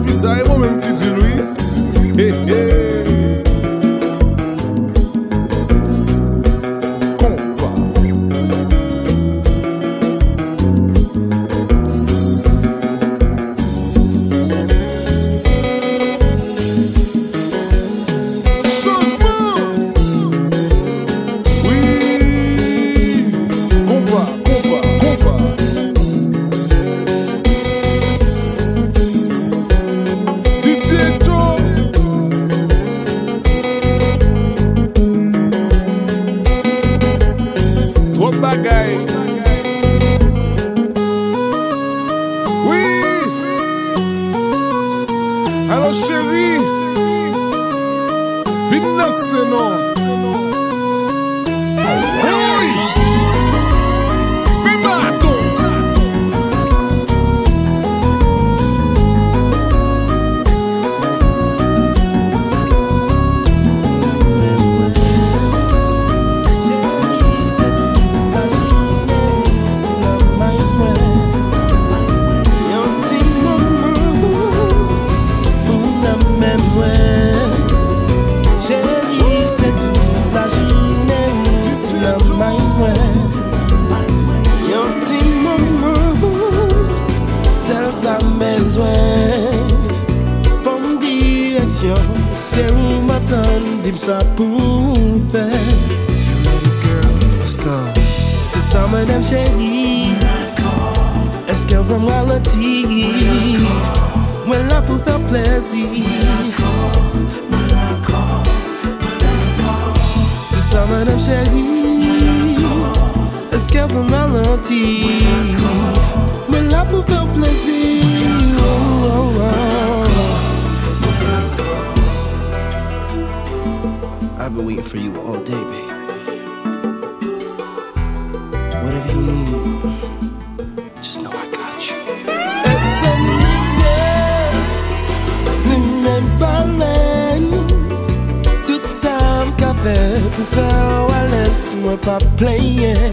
Epi sa e bon menm ki di lwi. He he. discover melody. La I've been waiting for you all day, baby. Whatever you need, just know I got you. Tout time qu'a fait pour faire, laisse-moi pas player.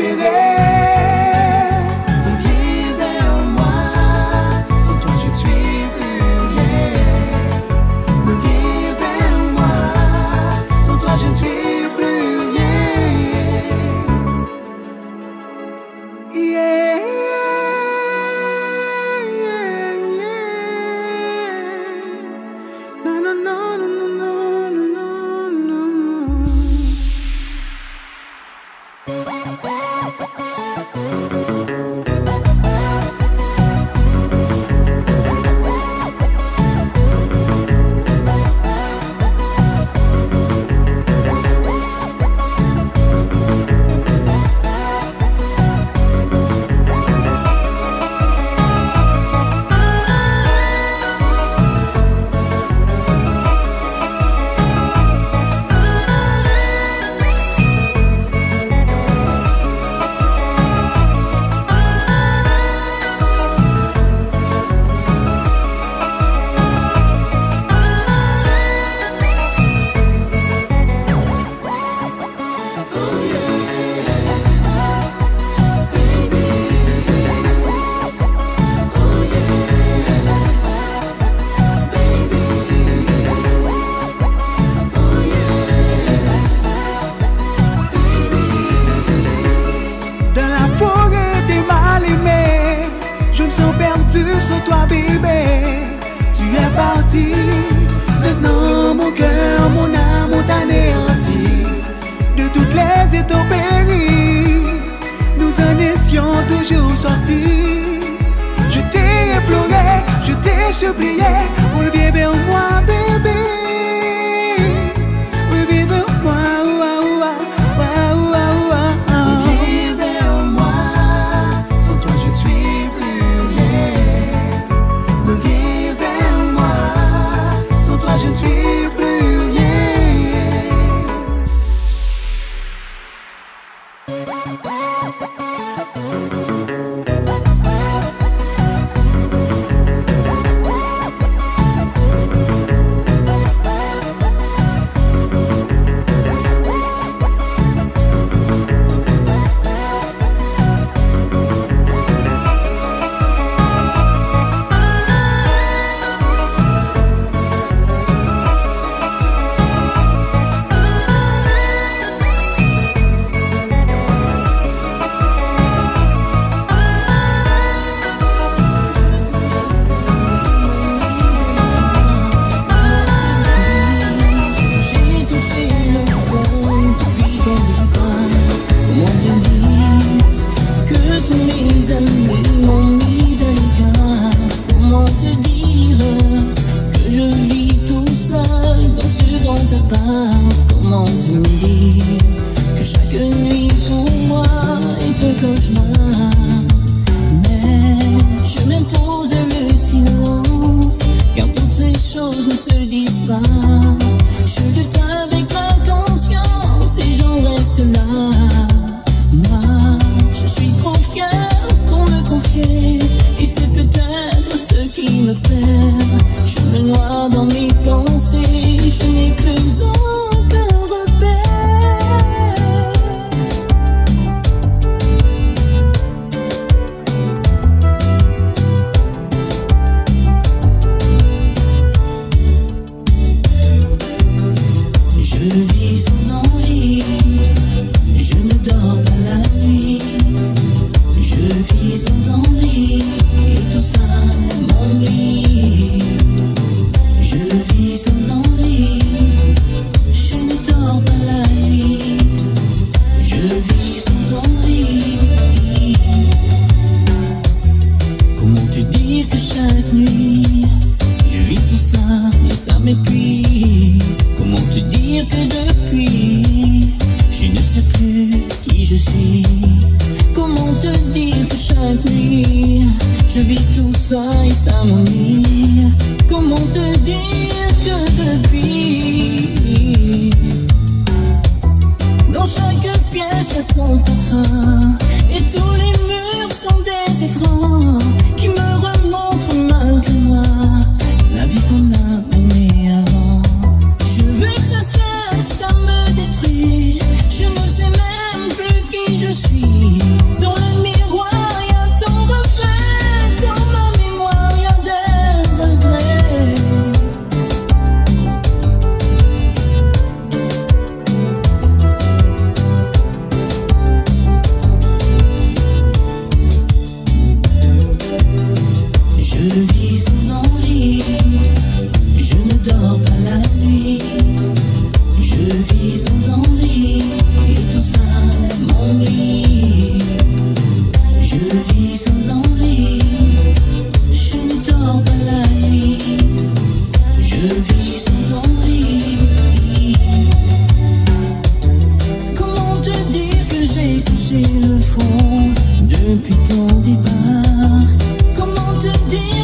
Je le fond depuis ton départ. Comment te dire?